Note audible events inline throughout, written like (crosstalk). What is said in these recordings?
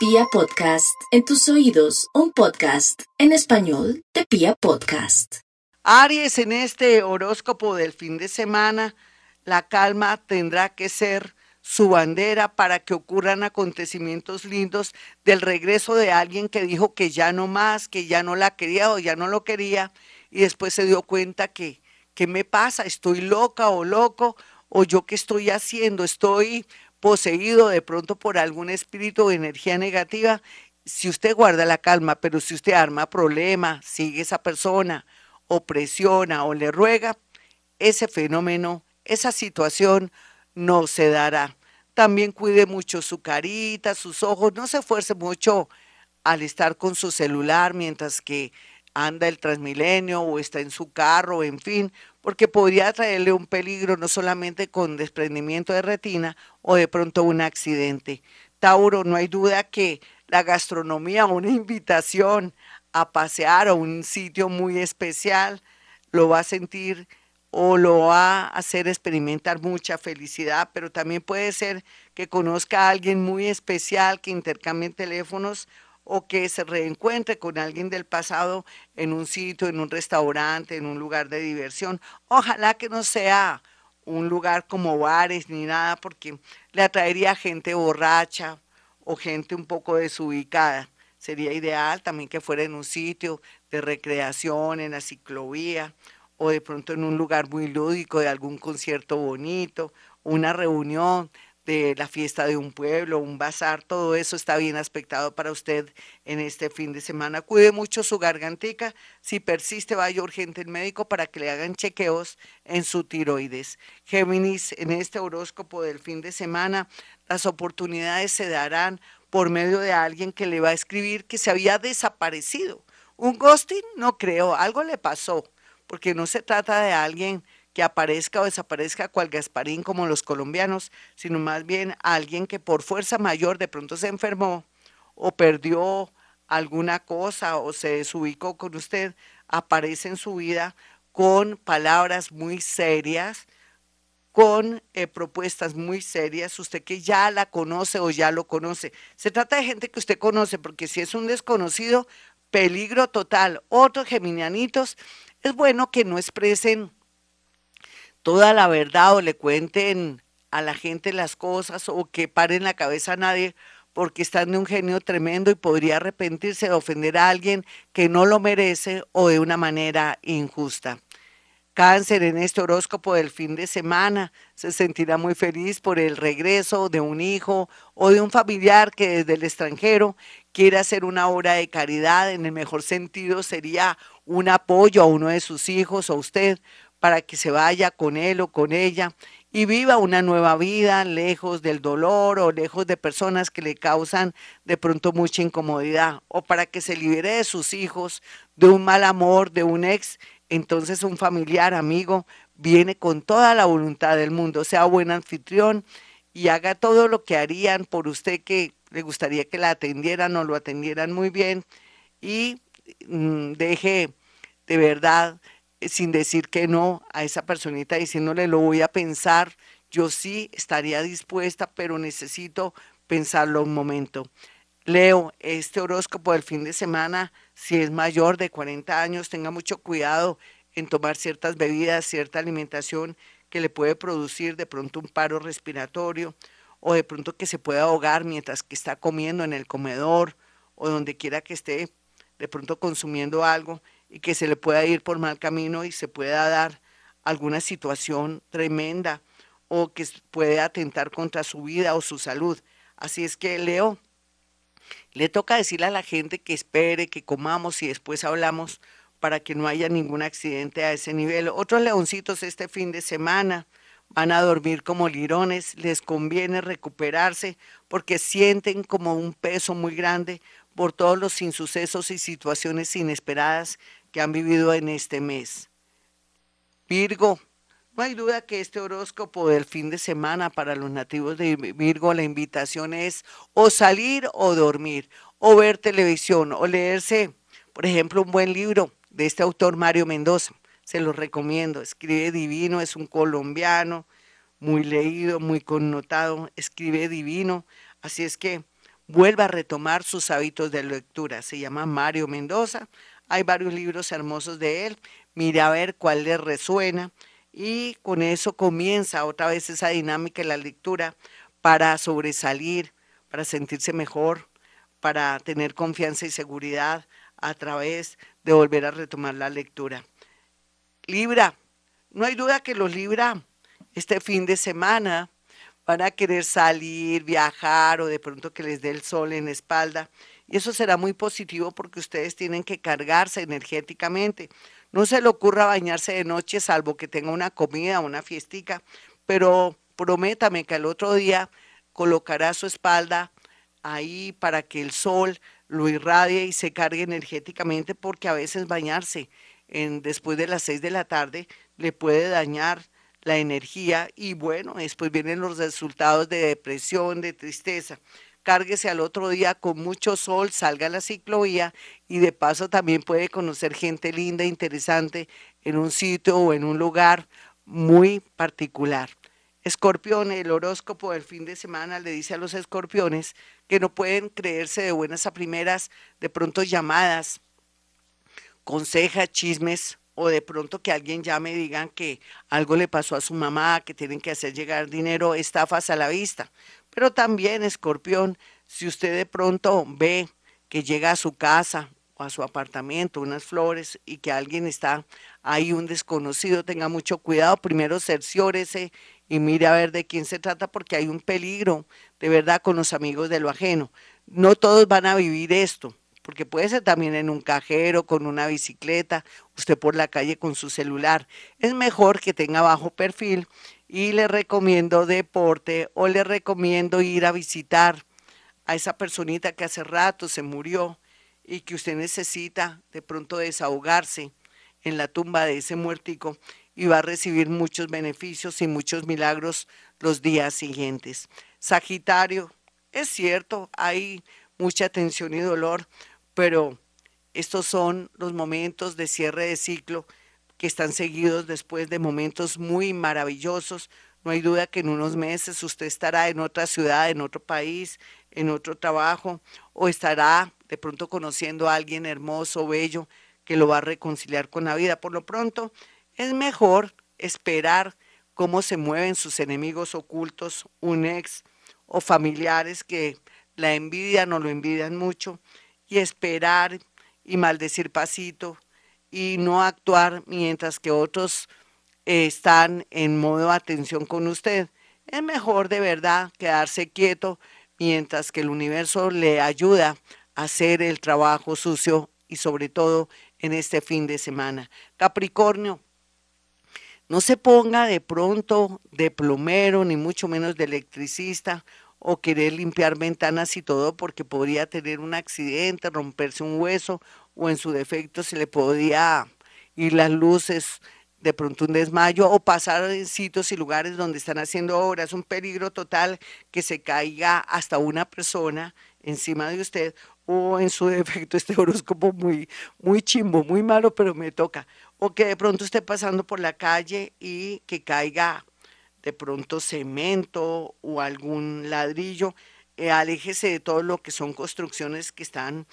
Pia Podcast, en tus oídos, un podcast en español de Pia Podcast. Aries, en este horóscopo del fin de semana, la calma tendrá que ser su bandera para que ocurran acontecimientos lindos del regreso de alguien que dijo que ya no más, que ya no la quería o ya no lo quería y después se dio cuenta que, ¿qué me pasa? ¿Estoy loca o loco? ¿O yo qué estoy haciendo? ¿Estoy poseído de pronto por algún espíritu o energía negativa? Si usted guarda la calma, pero si usted arma problema, sigue esa persona o presiona o le ruega, ese fenómeno, esa situación no se dará. También cuide mucho su carita, sus ojos, no se esfuerce mucho al estar con su celular mientras que anda el Transmilenio o está en su carro, en fin, porque podría traerle un peligro no solamente con desprendimiento de retina o de pronto un accidente. Tauro, no hay duda que la gastronomía, una invitación a pasear a un sitio muy especial, lo va a sentir o lo va a hacer experimentar mucha felicidad, pero también puede ser que conozca a alguien muy especial, que intercambien teléfonos o que se reencuentre con alguien del pasado en un sitio, en un restaurante, en un lugar de diversión. Ojalá que no sea un lugar como bares ni nada, porque le atraería gente borracha o gente un poco desubicada. Sería ideal también que fuera en un sitio de recreación, en la ciclovía, o de pronto en un lugar muy lúdico de algún concierto bonito, una reunión de la fiesta de un pueblo, un bazar, todo eso está bien aspectado para usted en este fin de semana. Cuide mucho su gargantica, si persiste vaya urgente el médico para que le hagan chequeos en su tiroides. Géminis, en este horóscopo del fin de semana, las oportunidades se darán por medio de alguien que le va a escribir que se había desaparecido. Un ghosting, no creo, algo le pasó porque no se trata de alguien que aparezca o desaparezca cual Gasparín como los colombianos, sino más bien alguien que por fuerza mayor de pronto se enfermó o perdió alguna cosa o se desubicó con usted, aparece en su vida con palabras muy serias, con eh, propuestas muy serias, usted que ya la conoce o ya lo conoce. Se trata de gente que usted conoce, porque si es un desconocido, peligro total. Otros geminianitos es bueno que no expresen toda la verdad o le cuenten a la gente las cosas o que paren la cabeza a nadie porque están de un genio tremendo y podría arrepentirse de ofender a alguien que no lo merece o de una manera injusta. Cáncer en este horóscopo del fin de semana se sentirá muy feliz por el regreso de un hijo o de un familiar que desde el extranjero quiere hacer una obra de caridad. En el mejor sentido sería un apoyo a uno de sus hijos o a usted para que se vaya con él o con ella y viva una nueva vida lejos del dolor o lejos de personas que le causan de pronto mucha incomodidad o para que se libere de sus hijos, de un mal amor, de un ex, entonces un familiar, amigo, viene con toda la voluntad del mundo, sea buen anfitrión y haga todo lo que harían por usted que le gustaría que la atendieran o lo atendieran muy bien y mm, deje de verdad, sin decir que no a esa personita, diciéndole lo voy a pensar, yo sí estaría dispuesta, pero necesito pensarlo un momento. Leo, este horóscopo del fin de semana, si es mayor de 40 años, tenga mucho cuidado en tomar ciertas bebidas, cierta alimentación que le puede producir de pronto un paro respiratorio o de pronto que se pueda ahogar mientras que está comiendo en el comedor o donde quiera que esté de pronto consumiendo algo y que se le pueda ir por mal camino y se pueda dar alguna situación tremenda o que puede atentar contra su vida o su salud. Así es que Leo, le toca decirle a la gente que espere, que comamos y después hablamos para que no haya ningún accidente a ese nivel. Otros leoncitos este fin de semana van a dormir como lirones, les conviene recuperarse porque sienten como un peso muy grande por todos los insucesos y situaciones inesperadas que han vivido en este mes. Virgo, no hay duda que este horóscopo del fin de semana para los nativos de Virgo, la invitación es o salir o dormir, o ver televisión, o leerse, por ejemplo, un buen libro de este autor Mario Mendoza. Se lo recomiendo. Escribe divino, es un colombiano, muy leído, muy connotado, escribe divino. Así es que vuelva a retomar sus hábitos de lectura. Se llama Mario Mendoza. Hay varios libros hermosos de él. Mire a ver cuál le resuena y con eso comienza otra vez esa dinámica de la lectura para sobresalir, para sentirse mejor, para tener confianza y seguridad a través de volver a retomar la lectura. Libra, no hay duda que los Libra este fin de semana van a querer salir, viajar o de pronto que les dé el sol en la espalda. Y eso será muy positivo porque ustedes tienen que cargarse energéticamente. No se le ocurra bañarse de noche salvo que tenga una comida, una fiestica, pero prométame que al otro día colocará su espalda ahí para que el sol lo irradie y se cargue energéticamente porque a veces bañarse en, después de las seis de la tarde le puede dañar la energía y bueno, después vienen los resultados de depresión, de tristeza. Cárguese al otro día con mucho sol, salga a la ciclovía y de paso también puede conocer gente linda, interesante en un sitio o en un lugar muy particular. Escorpión, el horóscopo del fin de semana le dice a los escorpiones que no pueden creerse de buenas a primeras, de pronto llamadas, consejas, chismes o de pronto que alguien llame y digan que algo le pasó a su mamá, que tienen que hacer llegar dinero, estafas a la vista. Pero también, escorpión, si usted de pronto ve que llega a su casa o a su apartamento unas flores y que alguien está ahí, un desconocido, tenga mucho cuidado, primero cerciórese y mire a ver de quién se trata porque hay un peligro de verdad con los amigos de lo ajeno. No todos van a vivir esto porque puede ser también en un cajero, con una bicicleta, usted por la calle con su celular. Es mejor que tenga bajo perfil y le recomiendo deporte o le recomiendo ir a visitar a esa personita que hace rato se murió y que usted necesita de pronto desahogarse en la tumba de ese muertico y va a recibir muchos beneficios y muchos milagros los días siguientes. Sagitario, es cierto, hay mucha tensión y dolor, pero estos son los momentos de cierre de ciclo que están seguidos después de momentos muy maravillosos. No hay duda que en unos meses usted estará en otra ciudad, en otro país, en otro trabajo, o estará de pronto conociendo a alguien hermoso, bello, que lo va a reconciliar con la vida. Por lo pronto, es mejor esperar cómo se mueven sus enemigos ocultos, un ex o familiares que la envidian o lo envidian mucho y esperar y maldecir pasito y no actuar mientras que otros eh, están en modo atención con usted. Es mejor de verdad quedarse quieto mientras que el universo le ayuda a hacer el trabajo sucio y sobre todo en este fin de semana. Capricornio, no se ponga de pronto de plomero ni mucho menos de electricista o querer limpiar ventanas y todo porque podría tener un accidente, romperse un hueso o en su defecto se le podía ir las luces, de pronto un desmayo o pasar en sitios y lugares donde están haciendo obras, un peligro total que se caiga hasta una persona encima de usted o en su (laughs) defecto este horóscopo muy muy chimbo, muy malo, pero me toca, o que de pronto esté pasando por la calle y que caiga de pronto cemento o algún ladrillo, eh, aléjese de todo lo que son construcciones que están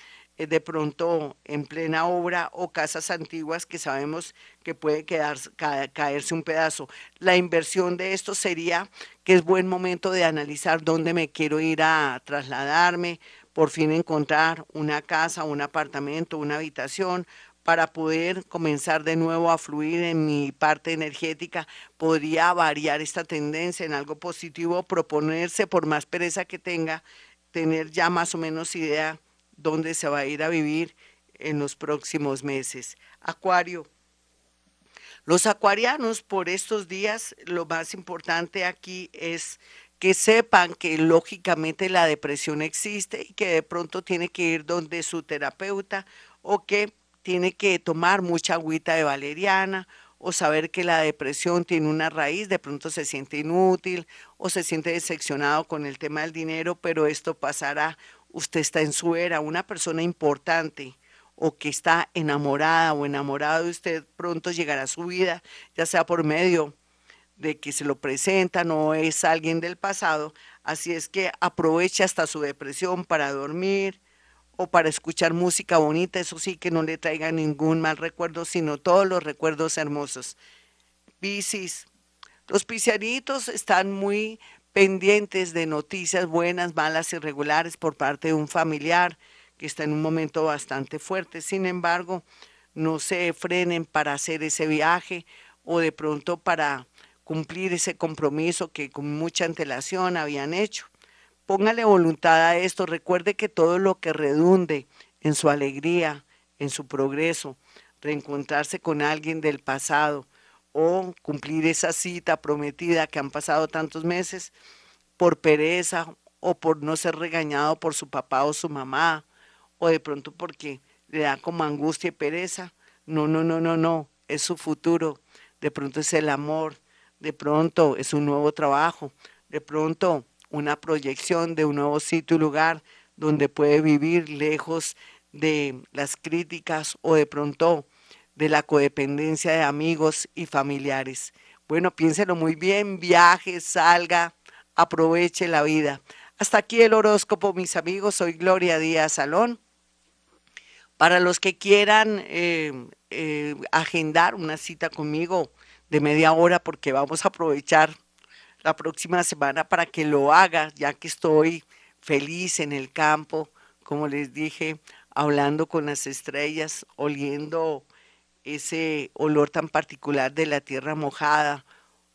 de pronto en plena obra o casas antiguas que sabemos que puede caerse un pedazo. La inversión de esto sería que es buen momento de analizar dónde me quiero ir a trasladarme, por fin encontrar una casa, un apartamento, una habitación, para poder comenzar de nuevo a fluir en mi parte energética, podría variar esta tendencia en algo positivo, proponerse por más pereza que tenga, tener ya más o menos idea dónde se va a ir a vivir en los próximos meses. Acuario. Los acuarianos por estos días, lo más importante aquí es que sepan que lógicamente la depresión existe y que de pronto tiene que ir donde su terapeuta o que tiene que tomar mucha agüita de valeriana o saber que la depresión tiene una raíz, de pronto se siente inútil o se siente decepcionado con el tema del dinero, pero esto pasará. Usted está en su era, una persona importante o que está enamorada o enamorado de usted, pronto llegará a su vida, ya sea por medio de que se lo presenta, no es alguien del pasado, así es que aproveche hasta su depresión para dormir o para escuchar música bonita, eso sí que no le traiga ningún mal recuerdo, sino todos los recuerdos hermosos. Piscis, los piscianitos están muy pendientes de noticias buenas, malas, irregulares por parte de un familiar que está en un momento bastante fuerte. Sin embargo, no se frenen para hacer ese viaje o de pronto para cumplir ese compromiso que con mucha antelación habían hecho. Póngale voluntad a esto, recuerde que todo lo que redunde en su alegría, en su progreso, reencontrarse con alguien del pasado o cumplir esa cita prometida que han pasado tantos meses por pereza o por no ser regañado por su papá o su mamá o de pronto porque le da como angustia y pereza. No, no, no, no, no, es su futuro, de pronto es el amor, de pronto es un nuevo trabajo, de pronto una proyección de un nuevo sitio y lugar donde puede vivir lejos de las críticas o de pronto de la codependencia de amigos y familiares. Bueno, piénselo muy bien, viaje, salga, aproveche la vida. Hasta aquí el horóscopo, mis amigos. Soy Gloria Díaz Salón. Para los que quieran eh, eh, agendar una cita conmigo, de media hora porque vamos a aprovechar la próxima semana para que lo haga, ya que estoy feliz en el campo, como les dije, hablando con las estrellas, oliendo ese olor tan particular de la tierra mojada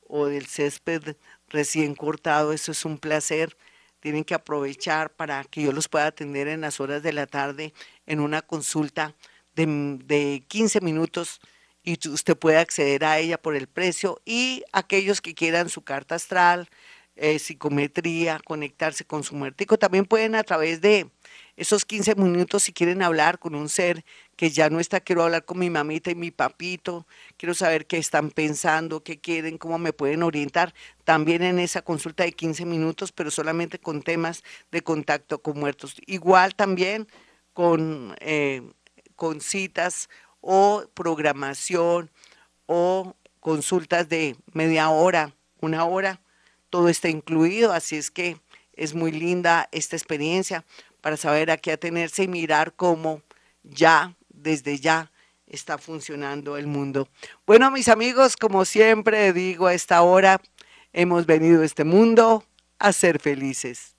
o del césped recién cortado, eso es un placer. Tienen que aprovechar para que yo los pueda atender en las horas de la tarde en una consulta de, de 15 minutos y usted puede acceder a ella por el precio y aquellos que quieran su carta astral, eh, psicometría, conectarse con su muertico, también pueden a través de esos 15 minutos si quieren hablar con un ser que ya no está, quiero hablar con mi mamita y mi papito, quiero saber qué están pensando, qué quieren, cómo me pueden orientar, también en esa consulta de 15 minutos, pero solamente con temas de contacto con muertos. Igual también con, eh, con citas o programación o consultas de media hora, una hora, todo está incluido, así es que es muy linda esta experiencia para saber a qué atenerse y mirar cómo ya, desde ya, está funcionando el mundo. Bueno, mis amigos, como siempre digo a esta hora, hemos venido a este mundo a ser felices.